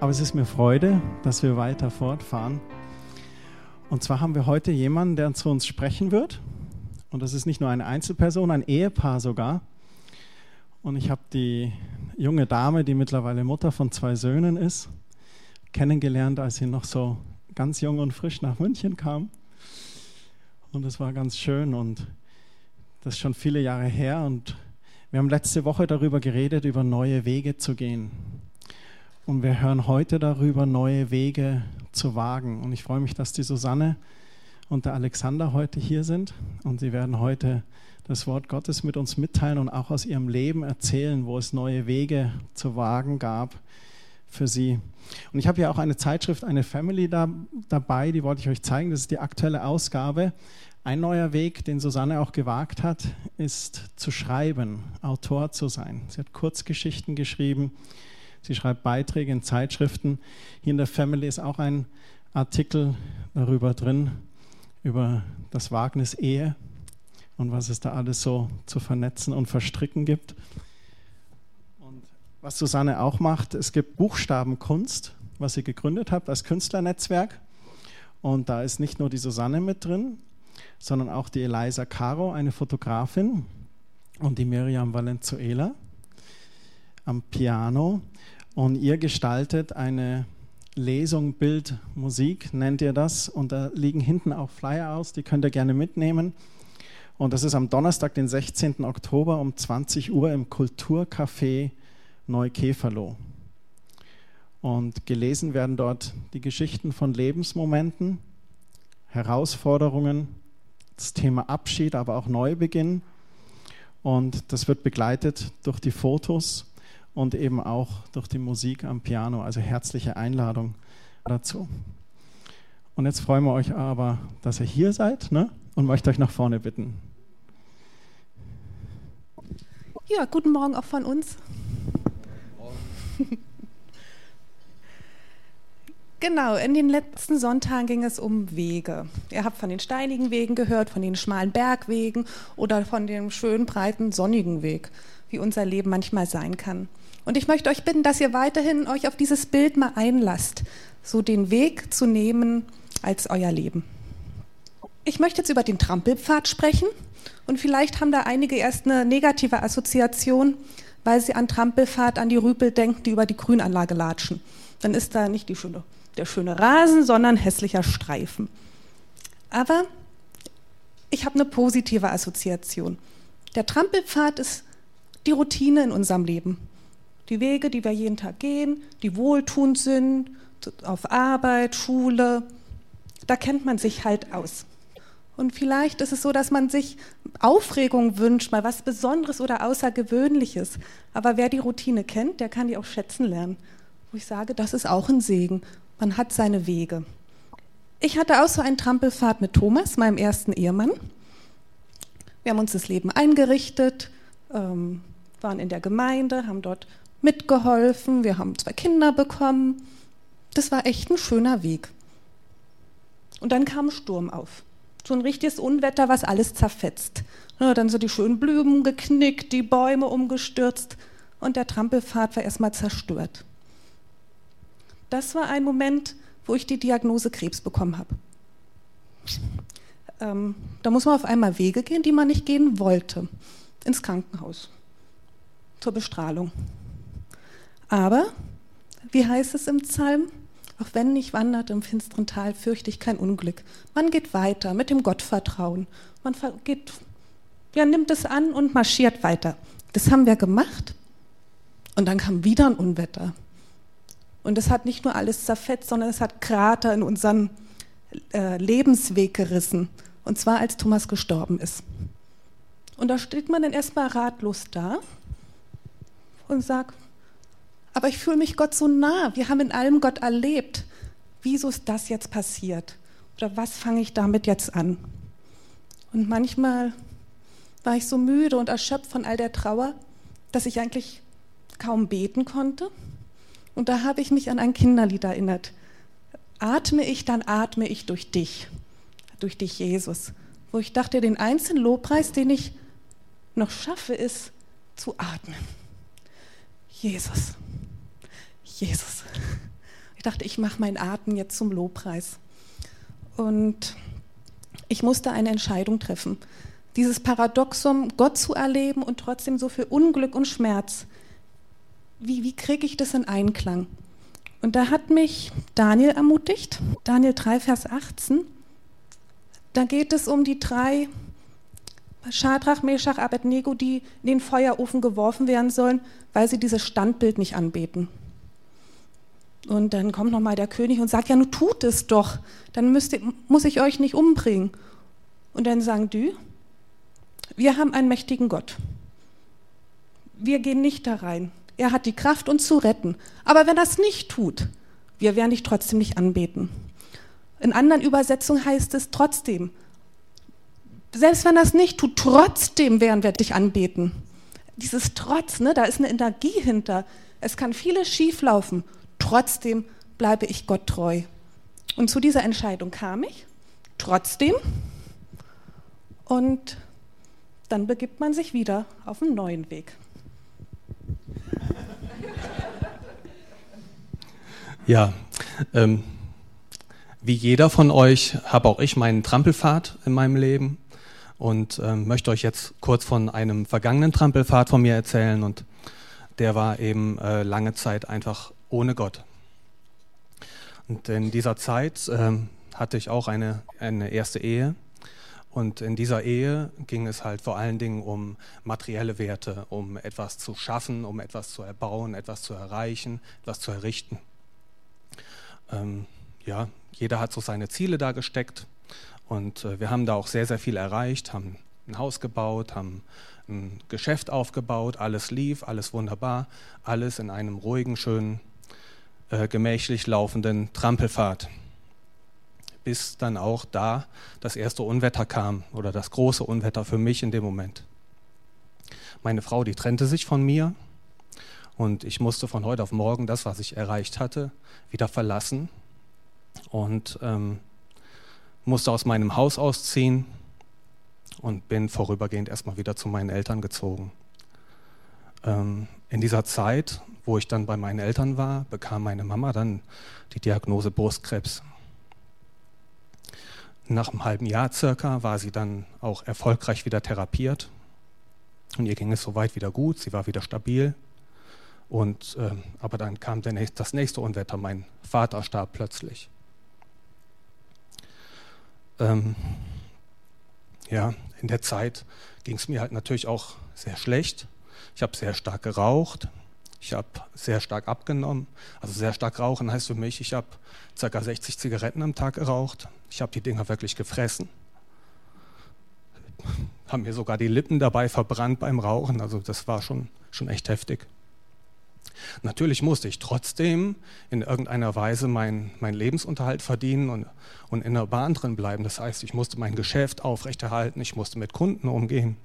Aber es ist mir Freude, dass wir weiter fortfahren. Und zwar haben wir heute jemanden, der zu uns sprechen wird. Und das ist nicht nur eine Einzelperson, ein Ehepaar sogar. Und ich habe die junge Dame, die mittlerweile Mutter von zwei Söhnen ist, kennengelernt, als sie noch so ganz jung und frisch nach München kam. Und es war ganz schön und das ist schon viele Jahre her. Und wir haben letzte Woche darüber geredet, über neue Wege zu gehen. Und wir hören heute darüber, neue Wege zu wagen. Und ich freue mich, dass die Susanne und der Alexander heute hier sind. Und sie werden heute das Wort Gottes mit uns mitteilen und auch aus ihrem Leben erzählen, wo es neue Wege zu wagen gab für sie. Und ich habe ja auch eine Zeitschrift, eine Family da, dabei, die wollte ich euch zeigen. Das ist die aktuelle Ausgabe. Ein neuer Weg, den Susanne auch gewagt hat, ist zu schreiben, Autor zu sein. Sie hat Kurzgeschichten geschrieben, sie schreibt Beiträge in Zeitschriften. Hier in der Family ist auch ein Artikel darüber drin, über das Wagnis Ehe und was es da alles so zu vernetzen und verstricken gibt. Und was Susanne auch macht, es gibt Buchstabenkunst, was sie gegründet hat als Künstlernetzwerk. Und da ist nicht nur die Susanne mit drin, sondern auch die Eliza Caro, eine Fotografin, und die Miriam Valenzuela am Piano. Und ihr gestaltet eine Lesung Bild Musik, nennt ihr das. Und da liegen hinten auch Flyer aus, die könnt ihr gerne mitnehmen. Und das ist am Donnerstag, den 16. Oktober um 20 Uhr im Kulturcafé Neukeferloh. Und gelesen werden dort die Geschichten von Lebensmomenten, Herausforderungen, das Thema Abschied, aber auch Neubeginn. Und das wird begleitet durch die Fotos und eben auch durch die Musik am Piano. Also herzliche Einladung dazu. Und jetzt freuen wir euch aber, dass ihr hier seid ne? und möchte euch nach vorne bitten. Ja, guten Morgen auch von uns. Genau, in den letzten Sonntagen ging es um Wege. Ihr habt von den steinigen Wegen gehört, von den schmalen Bergwegen oder von dem schönen, breiten, sonnigen Weg, wie unser Leben manchmal sein kann. Und ich möchte euch bitten, dass ihr weiterhin euch auf dieses Bild mal einlasst, so den Weg zu nehmen als euer Leben. Ich möchte jetzt über den Trampelpfad sprechen und vielleicht haben da einige erst eine negative Assoziation, weil sie an Trampelpfad, an die Rüpel denken, die über die Grünanlage latschen. Dann ist da nicht schöne der schöne Rasen, sondern hässlicher Streifen. Aber ich habe eine positive Assoziation. Der Trampelpfad ist die Routine in unserem Leben. Die Wege, die wir jeden Tag gehen, die wohltuend sind, auf Arbeit, Schule, da kennt man sich halt aus. Und vielleicht ist es so, dass man sich Aufregung wünscht, mal was Besonderes oder Außergewöhnliches. Aber wer die Routine kennt, der kann die auch schätzen lernen. Wo ich sage, das ist auch ein Segen. Man hat seine Wege. Ich hatte auch so einen Trampelfahrt mit Thomas, meinem ersten Ehemann. Wir haben uns das Leben eingerichtet, ähm, waren in der Gemeinde, haben dort mitgeholfen, wir haben zwei Kinder bekommen. Das war echt ein schöner Weg. Und dann kam Sturm auf. So ein richtiges Unwetter, was alles zerfetzt. Ja, dann so die schönen Blumen geknickt, die Bäume umgestürzt und der Trampelpfad war erstmal zerstört. Das war ein Moment, wo ich die Diagnose Krebs bekommen habe. Ähm, da muss man auf einmal Wege gehen, die man nicht gehen wollte, ins Krankenhaus, zur Bestrahlung. Aber, wie heißt es im Psalm? Auch wenn ich wandert im finsteren Tal, fürchte ich kein Unglück. Man geht weiter mit dem Gottvertrauen. Man geht, ja, nimmt es an und marschiert weiter. Das haben wir gemacht. Und dann kam wieder ein Unwetter. Und es hat nicht nur alles zerfetzt, sondern es hat Krater in unseren äh, Lebensweg gerissen. Und zwar als Thomas gestorben ist. Und da steht man dann erstmal ratlos da und sagt, aber ich fühle mich Gott so nah. Wir haben in allem Gott erlebt. Wieso ist das jetzt passiert? Oder was fange ich damit jetzt an? Und manchmal war ich so müde und erschöpft von all der Trauer, dass ich eigentlich kaum beten konnte und da habe ich mich an ein Kinderlied erinnert. Atme ich, dann atme ich durch dich, durch dich, Jesus. Wo ich dachte, den einzigen Lobpreis, den ich noch schaffe, ist zu atmen. Jesus, Jesus. Ich dachte, ich mache meinen Atem jetzt zum Lobpreis. Und ich musste eine Entscheidung treffen. Dieses Paradoxum, Gott zu erleben und trotzdem so viel Unglück und Schmerz. Wie, wie kriege ich das in Einklang? Und da hat mich Daniel ermutigt, Daniel 3, Vers 18. Da geht es um die drei Schadrach, Meshach, Abednego, die in den Feuerofen geworfen werden sollen, weil sie dieses Standbild nicht anbeten. Und dann kommt nochmal der König und sagt, ja, nun tut es doch, dann müsst ihr, muss ich euch nicht umbringen. Und dann sagen die, wir haben einen mächtigen Gott. Wir gehen nicht da rein. Er hat die Kraft, uns zu retten. Aber wenn er es nicht tut, wir werden dich trotzdem nicht anbeten. In anderen Übersetzungen heißt es trotzdem, selbst wenn es nicht tut, trotzdem werden wir dich anbeten. Dieses Trotz, ne, da ist eine Energie hinter. Es kann vieles schieflaufen. Trotzdem bleibe ich Gott treu. Und zu dieser Entscheidung kam ich. Trotzdem. Und dann begibt man sich wieder auf einen neuen Weg. Ja, ähm, wie jeder von euch habe auch ich meinen Trampelpfad in meinem Leben und ähm, möchte euch jetzt kurz von einem vergangenen Trampelpfad von mir erzählen und der war eben äh, lange Zeit einfach ohne Gott. Und in dieser Zeit ähm, hatte ich auch eine, eine erste Ehe und in dieser Ehe ging es halt vor allen Dingen um materielle Werte, um etwas zu schaffen, um etwas zu erbauen, etwas zu erreichen, etwas zu errichten. Ähm, ja, jeder hat so seine Ziele da gesteckt und äh, wir haben da auch sehr, sehr viel erreicht, haben ein Haus gebaut, haben ein Geschäft aufgebaut, alles lief, alles wunderbar, alles in einem ruhigen, schönen, äh, gemächlich laufenden Trampelpfad. Bis dann auch da das erste Unwetter kam oder das große Unwetter für mich in dem Moment. Meine Frau, die trennte sich von mir und ich musste von heute auf morgen das, was ich erreicht hatte, wieder verlassen und ähm, musste aus meinem Haus ausziehen und bin vorübergehend erstmal wieder zu meinen Eltern gezogen. Ähm, in dieser Zeit, wo ich dann bei meinen Eltern war, bekam meine Mama dann die Diagnose Brustkrebs. Nach einem halben Jahr circa war sie dann auch erfolgreich wieder therapiert und ihr ging es soweit wieder gut, sie war wieder stabil. Und, äh, aber dann kam nächste, das nächste Unwetter, mein Vater starb plötzlich. Ähm, ja, in der Zeit ging es mir halt natürlich auch sehr schlecht. Ich habe sehr stark geraucht. Ich habe sehr stark abgenommen. Also sehr stark rauchen heißt für mich, ich habe ca. 60 Zigaretten am Tag geraucht. Ich habe die Dinger wirklich gefressen. Haben mir sogar die Lippen dabei verbrannt beim Rauchen. Also das war schon, schon echt heftig. Natürlich musste ich trotzdem in irgendeiner Weise meinen mein Lebensunterhalt verdienen und, und in der Bahn drin bleiben. Das heißt, ich musste mein Geschäft aufrechterhalten, ich musste mit Kunden umgehen.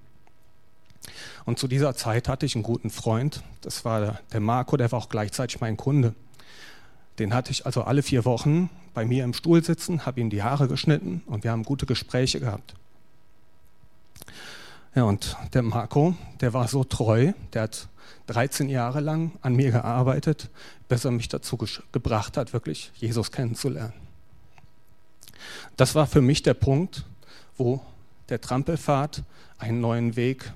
Und zu dieser Zeit hatte ich einen guten Freund, das war der, Marco, der war auch gleichzeitig mein Kunde. Den hatte ich also alle vier Wochen bei mir im Stuhl sitzen, habe ihm die Haare geschnitten und wir haben gute Gespräche gehabt. Ja, und der Marco, der war so treu, der hat 13 Jahre lang an mir gearbeitet, bis er mich dazu gebracht hat, wirklich Jesus kennenzulernen. Das war für mich der Punkt, wo der Trampelpfad einen neuen Weg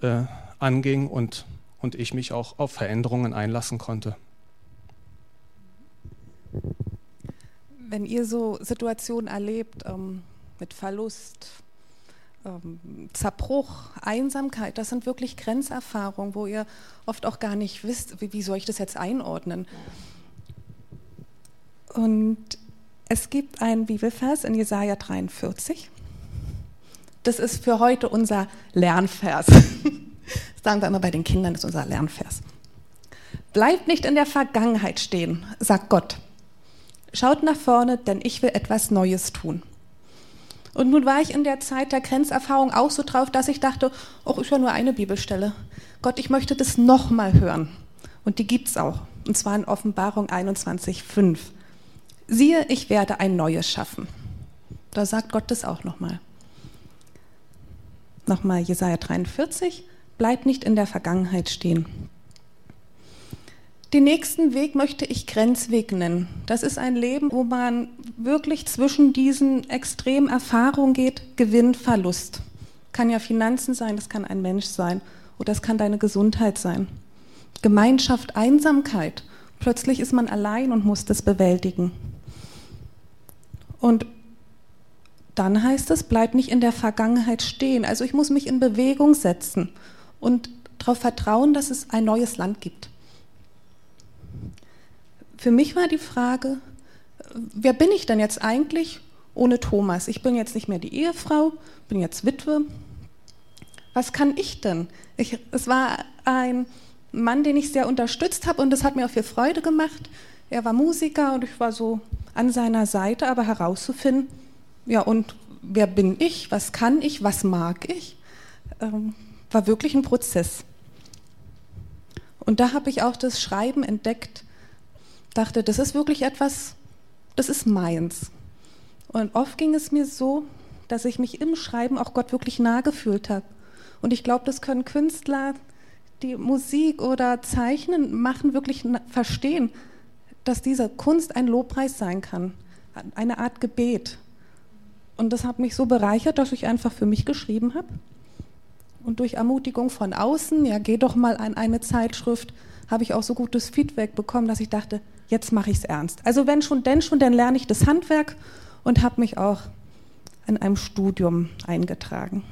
äh, anging und, und ich mich auch auf Veränderungen einlassen konnte. Wenn ihr so Situationen erlebt ähm, mit Verlust, ähm, Zerbruch, Einsamkeit, das sind wirklich Grenzerfahrungen, wo ihr oft auch gar nicht wisst, wie, wie soll ich das jetzt einordnen. Und es gibt einen Bibelvers in Jesaja 43. Das ist für heute unser Lernvers. Das sagen wir immer bei den Kindern, das ist unser Lernvers. Bleibt nicht in der Vergangenheit stehen, sagt Gott. Schaut nach vorne, denn ich will etwas Neues tun. Und nun war ich in der Zeit der Grenzerfahrung auch so drauf, dass ich dachte, oh, ich höre nur eine Bibelstelle. Gott, ich möchte das nochmal hören. Und die gibt es auch. Und zwar in Offenbarung 21,5. Siehe, ich werde ein neues schaffen. Da sagt Gott das auch nochmal. Nochmal Jesaja 43. Bleibt nicht in der Vergangenheit stehen. Den nächsten Weg möchte ich Grenzweg nennen. Das ist ein Leben, wo man wirklich zwischen diesen extremen Erfahrungen geht, Gewinn, Verlust. Kann ja Finanzen sein, das kann ein Mensch sein oder das kann deine Gesundheit sein. Gemeinschaft, Einsamkeit. Plötzlich ist man allein und muss das bewältigen. Und dann heißt es, bleib nicht in der Vergangenheit stehen. Also ich muss mich in Bewegung setzen und darauf vertrauen, dass es ein neues Land gibt. Für mich war die Frage, wer bin ich denn jetzt eigentlich ohne Thomas? Ich bin jetzt nicht mehr die Ehefrau, bin jetzt Witwe. Was kann ich denn? Ich, es war ein Mann, den ich sehr unterstützt habe und das hat mir auch viel Freude gemacht. Er war Musiker und ich war so an seiner Seite, aber herauszufinden, ja und wer bin ich, was kann ich, was mag ich, ähm, war wirklich ein Prozess. Und da habe ich auch das Schreiben entdeckt, dachte, das ist wirklich etwas, das ist meins. Und oft ging es mir so, dass ich mich im Schreiben auch Gott wirklich nahe gefühlt habe. Und ich glaube, das können Künstler, die Musik oder Zeichnen machen, wirklich verstehen, dass diese Kunst ein Lobpreis sein kann, eine Art Gebet. Und das hat mich so bereichert, dass ich einfach für mich geschrieben habe. Und durch Ermutigung von außen, ja, geh doch mal an eine Zeitschrift, habe ich auch so gutes Feedback bekommen, dass ich dachte, jetzt mache ich es ernst. Also wenn schon, denn schon, dann lerne ich das Handwerk und habe mich auch in einem Studium eingetragen.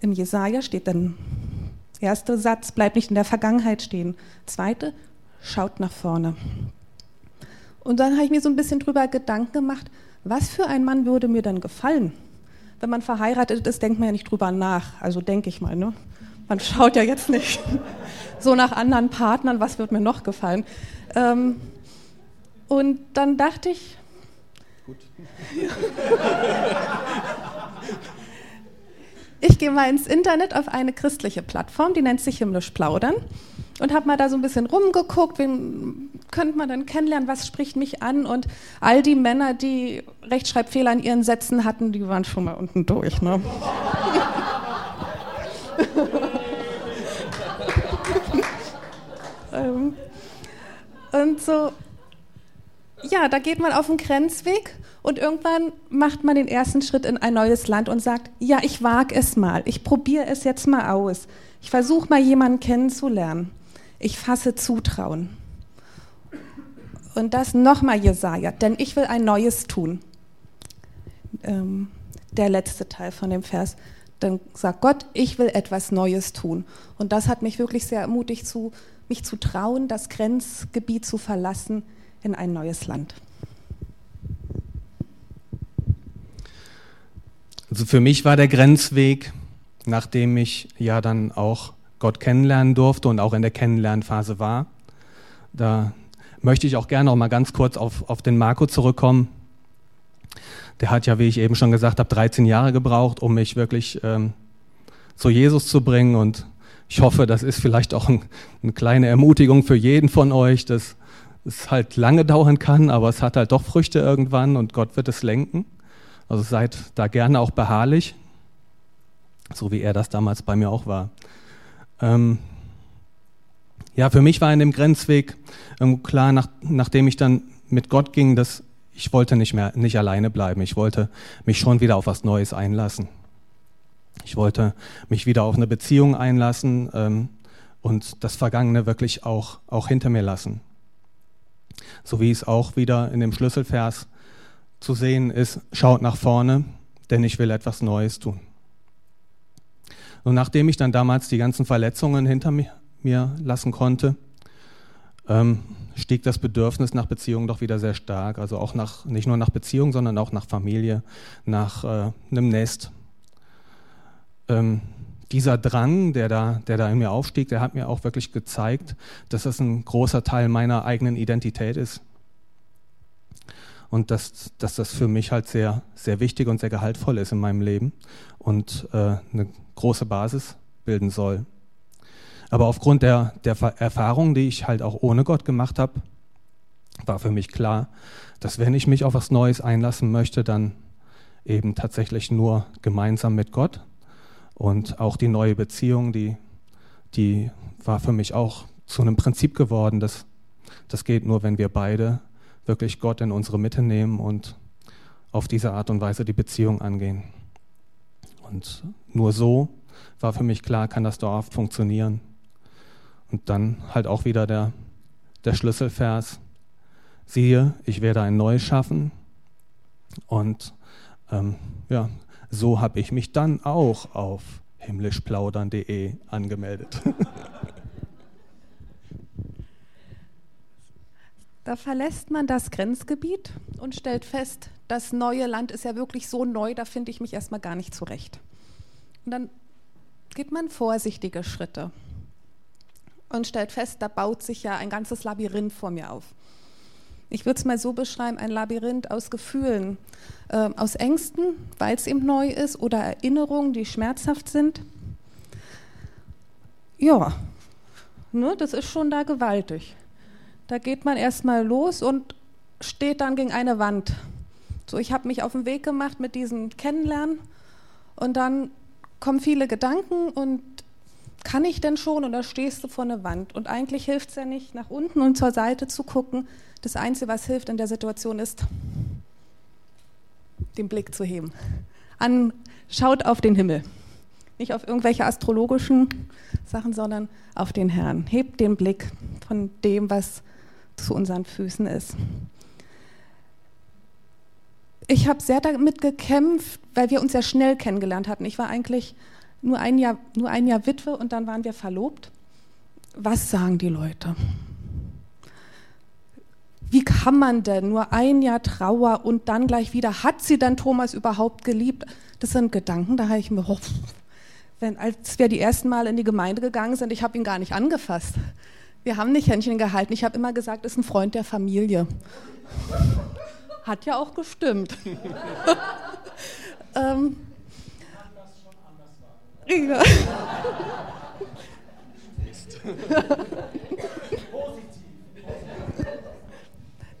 Im Jesaja steht dann, erster Satz, bleibt nicht in der Vergangenheit stehen. Zweite, schaut nach vorne. Und dann habe ich mir so ein bisschen drüber Gedanken gemacht, was für ein Mann würde mir denn gefallen? Wenn man verheiratet ist, denkt man ja nicht drüber nach. Also denke ich mal, ne? Man schaut ja jetzt nicht so nach anderen Partnern, was wird mir noch gefallen. Ähm, und dann dachte ich, Gut. ich gehe mal ins Internet auf eine christliche Plattform, die nennt sich Himmlisch Plaudern und habe mal da so ein bisschen rumgeguckt, wen könnte man dann kennenlernen, was spricht mich an und all die Männer, die Rechtschreibfehler in ihren Sätzen hatten, die waren schon mal unten durch. Ne? so, ja, da geht man auf den Grenzweg und irgendwann macht man den ersten Schritt in ein neues Land und sagt, ja, ich wage es mal, ich probiere es jetzt mal aus. Ich versuche mal jemanden kennenzulernen. Ich fasse Zutrauen. Und das nochmal Jesaja, denn ich will ein Neues tun. Ähm, der letzte Teil von dem Vers. Dann sagt Gott, ich will etwas Neues tun. Und das hat mich wirklich sehr ermutigt zu mich zu trauen, das Grenzgebiet zu verlassen in ein neues Land? Also für mich war der Grenzweg, nachdem ich ja dann auch Gott kennenlernen durfte und auch in der Kennenlernphase war. Da möchte ich auch gerne noch mal ganz kurz auf, auf den Marco zurückkommen. Der hat ja, wie ich eben schon gesagt habe, 13 Jahre gebraucht, um mich wirklich ähm, zu Jesus zu bringen und ich hoffe, das ist vielleicht auch ein, eine kleine Ermutigung für jeden von euch, dass es halt lange dauern kann, aber es hat halt doch Früchte irgendwann und Gott wird es lenken. Also seid da gerne auch beharrlich, so wie er das damals bei mir auch war. Ähm ja, für mich war in dem Grenzweg klar, nach, nachdem ich dann mit Gott ging, dass ich wollte nicht mehr nicht alleine bleiben. Ich wollte mich schon wieder auf was Neues einlassen. Ich wollte mich wieder auf eine Beziehung einlassen ähm, und das Vergangene wirklich auch, auch hinter mir lassen. So wie es auch wieder in dem Schlüsselvers zu sehen ist, schaut nach vorne, denn ich will etwas Neues tun. Und nachdem ich dann damals die ganzen Verletzungen hinter mir, mir lassen konnte, ähm, stieg das Bedürfnis nach Beziehung doch wieder sehr stark. Also auch nach, nicht nur nach Beziehung, sondern auch nach Familie, nach äh, einem Nest, ähm, dieser Drang, der da, der da in mir aufstieg, der hat mir auch wirklich gezeigt, dass das ein großer Teil meiner eigenen Identität ist. Und dass, dass das für mich halt sehr, sehr wichtig und sehr gehaltvoll ist in meinem Leben und äh, eine große Basis bilden soll. Aber aufgrund der, der Erfahrung, die ich halt auch ohne Gott gemacht habe, war für mich klar, dass wenn ich mich auf was Neues einlassen möchte, dann eben tatsächlich nur gemeinsam mit Gott und auch die neue Beziehung, die, die war für mich auch zu einem Prinzip geworden. Das, das geht nur, wenn wir beide wirklich Gott in unsere Mitte nehmen und auf diese Art und Weise die Beziehung angehen. Und nur so war für mich klar, kann das dauerhaft funktionieren. Und dann halt auch wieder der, der Schlüsselvers, siehe, ich werde ein neues schaffen. Und ähm, ja, so habe ich mich dann auch auf himmlischplaudern.de angemeldet. Da verlässt man das Grenzgebiet und stellt fest, das neue Land ist ja wirklich so neu, da finde ich mich erstmal gar nicht zurecht. Und dann geht man vorsichtige Schritte und stellt fest, da baut sich ja ein ganzes Labyrinth vor mir auf. Ich würde es mal so beschreiben, ein Labyrinth aus Gefühlen, äh, aus Ängsten, weil es eben neu ist, oder Erinnerungen, die schmerzhaft sind. Ja, ne, das ist schon da gewaltig. Da geht man erstmal los und steht dann gegen eine Wand. So, ich habe mich auf den Weg gemacht mit diesem Kennenlernen und dann kommen viele Gedanken und kann ich denn schon? Da stehst du vor einer Wand. Und eigentlich hilft es ja nicht, nach unten und zur Seite zu gucken. Das Einzige, was hilft in der Situation, ist, den Blick zu heben. An, schaut auf den Himmel. Nicht auf irgendwelche astrologischen Sachen, sondern auf den Herrn. Hebt den Blick von dem, was zu unseren Füßen ist. Ich habe sehr damit gekämpft, weil wir uns ja schnell kennengelernt hatten. Ich war eigentlich nur ein Jahr, nur ein Jahr Witwe und dann waren wir verlobt. Was sagen die Leute? Wie kann man denn nur ein Jahr Trauer und dann gleich wieder, hat sie dann Thomas überhaupt geliebt? Das sind Gedanken, da habe ich mir, oh, wenn, als wir die ersten Mal in die Gemeinde gegangen sind, ich habe ihn gar nicht angefasst. Wir haben nicht Händchen gehalten. Ich habe immer gesagt, ist ein Freund der Familie. Hat ja auch gestimmt. ähm, ja.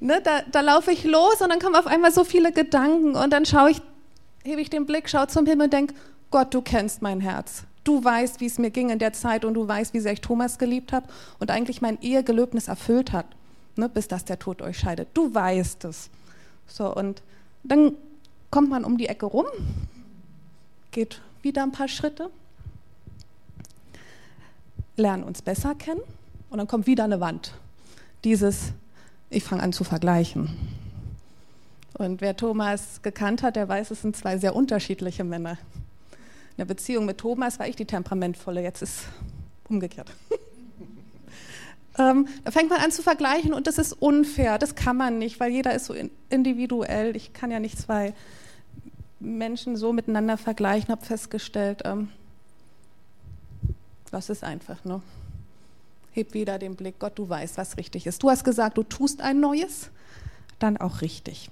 ne, da, da laufe ich los und dann kommen auf einmal so viele Gedanken und dann schaue ich, hebe ich den Blick, schaue zum Himmel und denke, Gott, du kennst mein Herz. Du weißt, wie es mir ging in der Zeit und du weißt, wie sehr ich Thomas geliebt habe und eigentlich mein Ehegelöbnis erfüllt hat, ne, bis dass der Tod euch scheidet. Du weißt es. So, und dann kommt man um die Ecke rum, geht wieder ein paar Schritte, lernen uns besser kennen und dann kommt wieder eine Wand. Dieses, ich fange an zu vergleichen. Und wer Thomas gekannt hat, der weiß, es sind zwei sehr unterschiedliche Männer. In der Beziehung mit Thomas war ich die temperamentvolle, jetzt ist umgekehrt. ähm, da fängt man an zu vergleichen und das ist unfair, das kann man nicht, weil jeder ist so individuell. Ich kann ja nicht zwei Menschen so miteinander vergleichen, habe festgestellt, ähm, das ist einfach, ne? Heb wieder den Blick, Gott, du weißt, was richtig ist. Du hast gesagt, du tust ein Neues, dann auch richtig.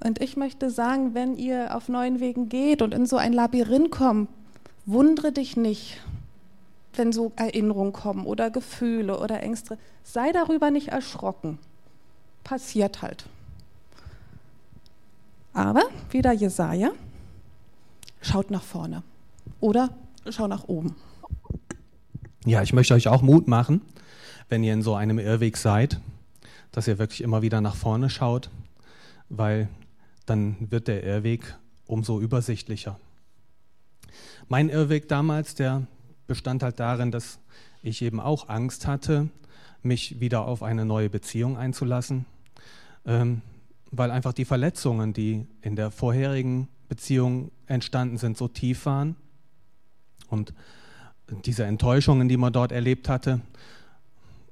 Und ich möchte sagen, wenn ihr auf neuen Wegen geht und in so ein Labyrinth kommt, wundere dich nicht, wenn so Erinnerungen kommen oder Gefühle oder Ängste. Sei darüber nicht erschrocken. Passiert halt. Aber wieder Jesaja, schaut nach vorne oder schaut nach oben. Ja, ich möchte euch auch Mut machen, wenn ihr in so einem Irrweg seid, dass ihr wirklich immer wieder nach vorne schaut, weil dann wird der Irrweg umso übersichtlicher. Mein Irrweg damals, der bestand halt darin, dass ich eben auch Angst hatte, mich wieder auf eine neue Beziehung einzulassen, ähm, weil einfach die Verletzungen, die in der vorherigen Beziehung entstanden sind, so tief waren und diese Enttäuschungen, die man dort erlebt hatte.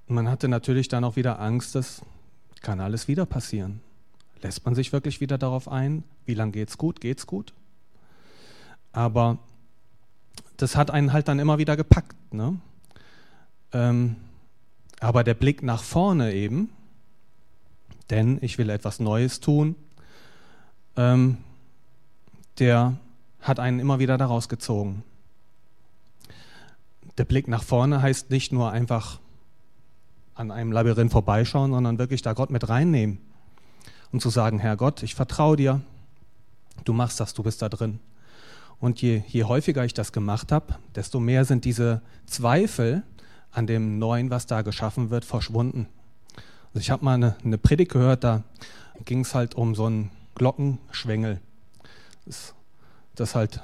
Man hatte natürlich dann auch wieder Angst, das kann alles wieder passieren. Lässt man sich wirklich wieder darauf ein? Wie lange geht's gut? Geht's gut? Aber das hat einen halt dann immer wieder gepackt. Ne? Ähm, aber der Blick nach vorne eben, denn ich will etwas Neues tun, ähm, der hat einen immer wieder daraus gezogen. Der Blick nach vorne heißt nicht nur einfach an einem Labyrinth vorbeischauen, sondern wirklich da Gott mit reinnehmen und zu sagen, Herr Gott, ich vertraue dir, du machst das, du bist da drin. Und je, je häufiger ich das gemacht habe, desto mehr sind diese Zweifel an dem Neuen, was da geschaffen wird, verschwunden. Also ich habe mal eine, eine Predigt gehört, da ging es halt um so einen Glockenschwengel. Das, das halt,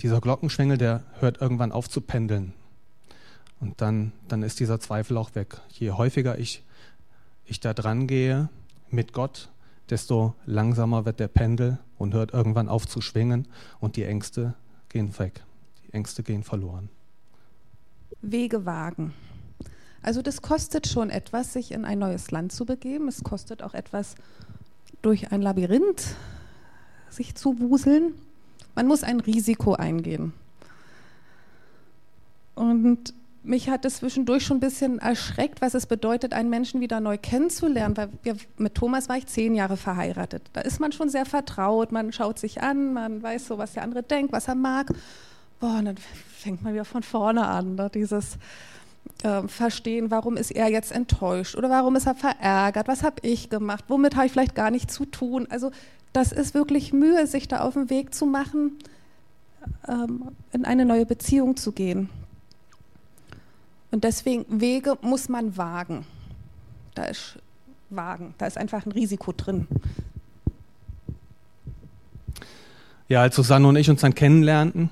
dieser Glockenschwengel, der hört irgendwann auf zu pendeln. Und dann, dann ist dieser Zweifel auch weg. Je häufiger ich, ich da dran gehe mit Gott, desto langsamer wird der Pendel und hört irgendwann auf zu schwingen und die Ängste gehen weg. Die Ängste gehen verloren. Wege wagen. Also das kostet schon etwas, sich in ein neues Land zu begeben. Es kostet auch etwas, durch ein Labyrinth sich zu wuseln. Man muss ein Risiko eingehen. Und mich hat es zwischendurch schon ein bisschen erschreckt, was es bedeutet, einen Menschen wieder neu kennenzulernen. Weil wir, mit Thomas war ich zehn Jahre verheiratet. Da ist man schon sehr vertraut, man schaut sich an, man weiß so, was der andere denkt, was er mag. Boah, und dann fängt man wieder von vorne an, ne? dieses äh, Verstehen, warum ist er jetzt enttäuscht oder warum ist er verärgert, was habe ich gemacht, womit habe ich vielleicht gar nichts zu tun. Also das ist wirklich Mühe, sich da auf den Weg zu machen, ähm, in eine neue Beziehung zu gehen. Und deswegen, Wege muss man wagen. Da ist wagen, da ist einfach ein Risiko drin. Ja, als Susanne und ich uns dann kennenlernten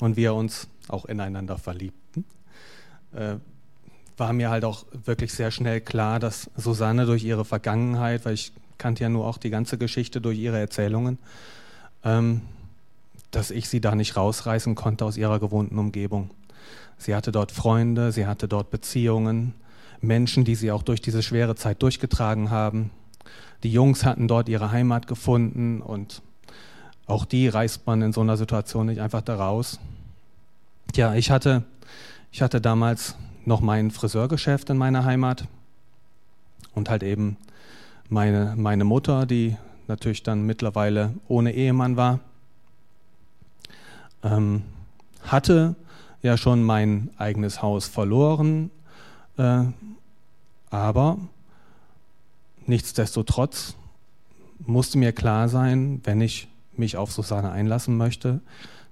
und wir uns auch ineinander verliebten, äh, war mir halt auch wirklich sehr schnell klar, dass Susanne durch ihre Vergangenheit, weil ich kannte ja nur auch die ganze Geschichte durch ihre Erzählungen, ähm, dass ich sie da nicht rausreißen konnte aus ihrer gewohnten Umgebung. Sie hatte dort Freunde, sie hatte dort Beziehungen, Menschen, die sie auch durch diese schwere Zeit durchgetragen haben. Die Jungs hatten dort ihre Heimat gefunden und auch die reißt man in so einer Situation nicht einfach da raus. Ja, ich hatte, ich hatte damals noch mein Friseurgeschäft in meiner Heimat und halt eben meine, meine Mutter, die natürlich dann mittlerweile ohne Ehemann war, ähm, hatte ja schon mein eigenes Haus verloren, äh, aber nichtsdestotrotz musste mir klar sein, wenn ich mich auf Susanne einlassen möchte,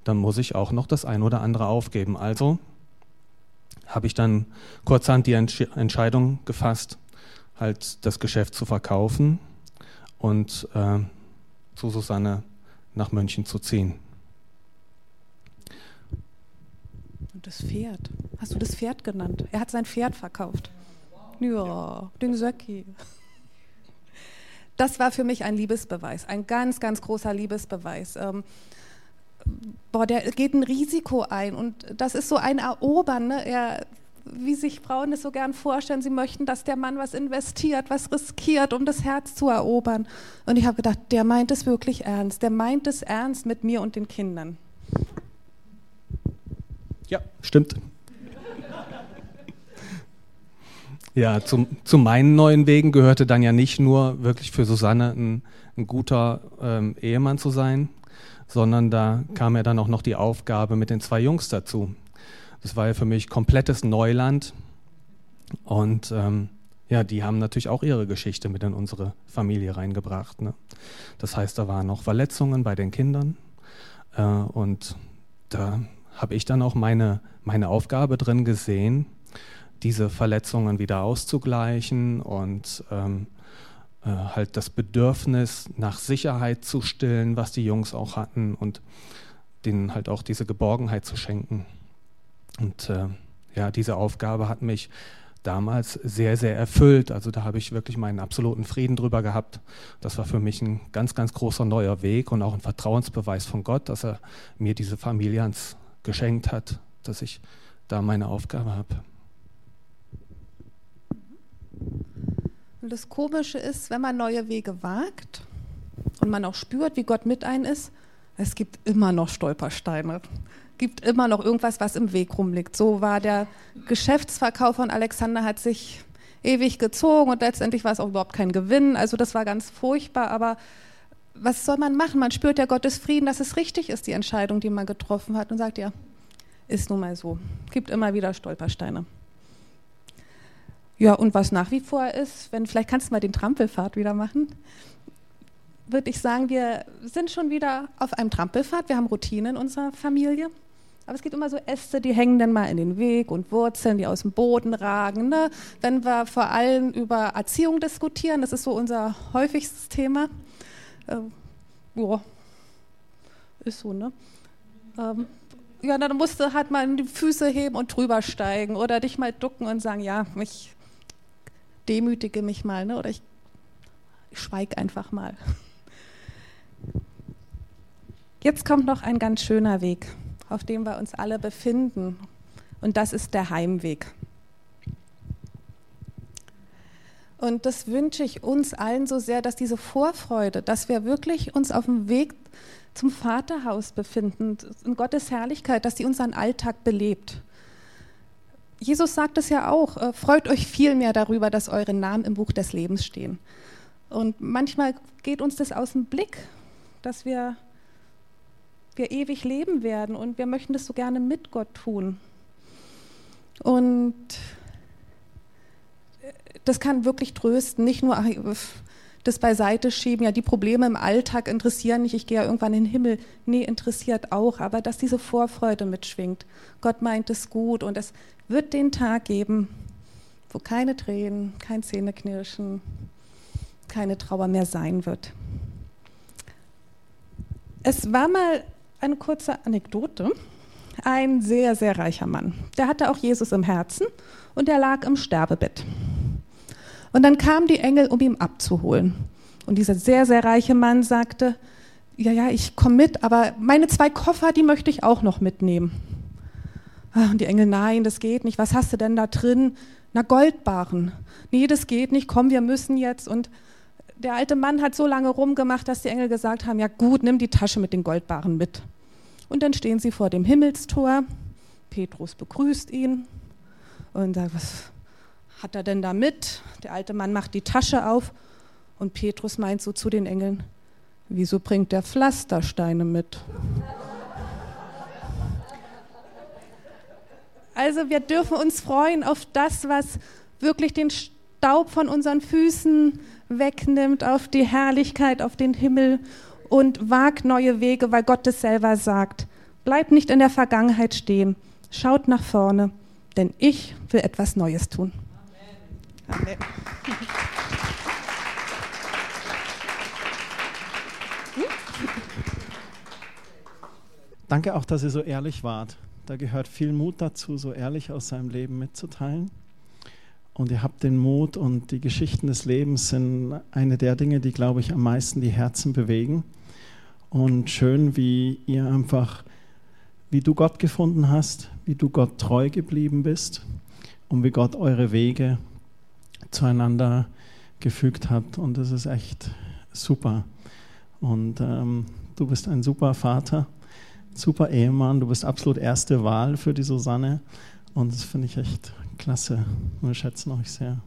dann muss ich auch noch das ein oder andere aufgeben. Also habe ich dann kurzhand die Entsch Entscheidung gefasst, halt das Geschäft zu verkaufen und äh, zu Susanne nach München zu ziehen. das Pferd. Hast du das Pferd genannt? Er hat sein Pferd verkauft. Ja, den Söcki. Das war für mich ein Liebesbeweis, ein ganz, ganz großer Liebesbeweis. Ähm, boah, der geht ein Risiko ein und das ist so ein Erobern. Ne? Er, wie sich Frauen es so gern vorstellen, sie möchten, dass der Mann was investiert, was riskiert, um das Herz zu erobern. Und ich habe gedacht, der meint es wirklich ernst. Der meint es ernst mit mir und den Kindern. Ja, stimmt. Ja, zum, zu meinen neuen Wegen gehörte dann ja nicht nur wirklich für Susanne ein, ein guter ähm, Ehemann zu sein, sondern da kam ja dann auch noch die Aufgabe mit den zwei Jungs dazu. Das war ja für mich komplettes Neuland und ähm, ja, die haben natürlich auch ihre Geschichte mit in unsere Familie reingebracht. Ne? Das heißt, da waren noch Verletzungen bei den Kindern äh, und da habe ich dann auch meine, meine Aufgabe drin gesehen, diese Verletzungen wieder auszugleichen und ähm, äh, halt das Bedürfnis nach Sicherheit zu stillen, was die Jungs auch hatten und denen halt auch diese Geborgenheit zu schenken. Und äh, ja, diese Aufgabe hat mich damals sehr, sehr erfüllt. Also da habe ich wirklich meinen absoluten Frieden drüber gehabt. Das war für mich ein ganz, ganz großer neuer Weg und auch ein Vertrauensbeweis von Gott, dass er mir diese Familie ans geschenkt hat, dass ich da meine Aufgabe habe. Und das Komische ist, wenn man neue Wege wagt und man auch spürt, wie Gott mit einem ist, es gibt immer noch Stolpersteine. Es gibt immer noch irgendwas, was im Weg rumliegt. So war der Geschäftsverkauf von Alexander, hat sich ewig gezogen und letztendlich war es auch überhaupt kein Gewinn. Also das war ganz furchtbar, aber was soll man machen? Man spürt ja Gottes Frieden, dass es richtig ist, die Entscheidung, die man getroffen hat und sagt, ja, ist nun mal so. Gibt immer wieder Stolpersteine. Ja, und was nach wie vor ist, wenn, vielleicht kannst du mal den Trampelfahrt wieder machen. würde ich sagen, wir sind schon wieder auf einem Trampelpfad. Wir haben Routine in unserer Familie. Aber es gibt immer so Äste, die hängen dann mal in den Weg und Wurzeln, die aus dem Boden ragen. Ne? Wenn wir vor allem über Erziehung diskutieren, das ist so unser häufigstes Thema. Äh, ja, ist so, ne? Ähm, ja, dann musst du halt mal die Füße heben und drüber steigen oder dich mal ducken und sagen, ja, ich demütige mich mal, ne? oder ich, schweige einfach mal. Jetzt kommt noch ein ganz schöner Weg auf dem wir uns alle befinden. Und das ist der Heimweg. Und das wünsche ich uns allen so sehr, dass diese Vorfreude, dass wir wirklich uns auf dem Weg zum Vaterhaus befinden, in Gottes Herrlichkeit, dass sie unseren Alltag belebt. Jesus sagt es ja auch, äh, freut euch viel mehr darüber, dass eure Namen im Buch des Lebens stehen. Und manchmal geht uns das aus dem Blick, dass wir wir ewig leben werden und wir möchten das so gerne mit Gott tun. Und das kann wirklich trösten, nicht nur das beiseite schieben, ja, die Probleme im Alltag interessieren nicht, ich gehe ja irgendwann in den Himmel. Nee, interessiert auch, aber dass diese Vorfreude mitschwingt. Gott meint es gut und es wird den Tag geben, wo keine Tränen, kein Zähneknirschen, keine Trauer mehr sein wird. Es war mal eine kurze Anekdote. Ein sehr, sehr reicher Mann. Der hatte auch Jesus im Herzen und er lag im Sterbebett. Und dann kamen die Engel, um ihn abzuholen. Und dieser sehr, sehr reiche Mann sagte, ja, ja, ich komme mit, aber meine zwei Koffer, die möchte ich auch noch mitnehmen. Ah, und die Engel, nein, das geht nicht. Was hast du denn da drin? Na, Goldbarren. Nee, das geht nicht. Komm, wir müssen jetzt. Und der alte Mann hat so lange rumgemacht, dass die Engel gesagt haben, ja gut, nimm die Tasche mit den Goldbarren mit. Und dann stehen sie vor dem Himmelstor. Petrus begrüßt ihn und sagt, was hat er denn da mit? Der alte Mann macht die Tasche auf und Petrus meint so zu den Engeln, wieso bringt der Pflastersteine mit? Also wir dürfen uns freuen auf das, was wirklich den Staub von unseren Füßen wegnimmt, auf die Herrlichkeit, auf den Himmel und wagt neue Wege, weil Gott es selber sagt. Bleibt nicht in der Vergangenheit stehen, schaut nach vorne, denn ich will etwas Neues tun. Amen. Amen. Danke auch, dass ihr so ehrlich wart. Da gehört viel Mut dazu, so ehrlich aus seinem Leben mitzuteilen. Und ihr habt den Mut und die Geschichten des Lebens sind eine der Dinge, die, glaube ich, am meisten die Herzen bewegen. Und schön, wie ihr einfach, wie du Gott gefunden hast, wie du Gott treu geblieben bist und wie Gott eure Wege zueinander gefügt hat. Und das ist echt super. Und ähm, du bist ein super Vater, super Ehemann, du bist absolut erste Wahl für die Susanne. Und das finde ich echt klasse. Wir schätzen euch sehr.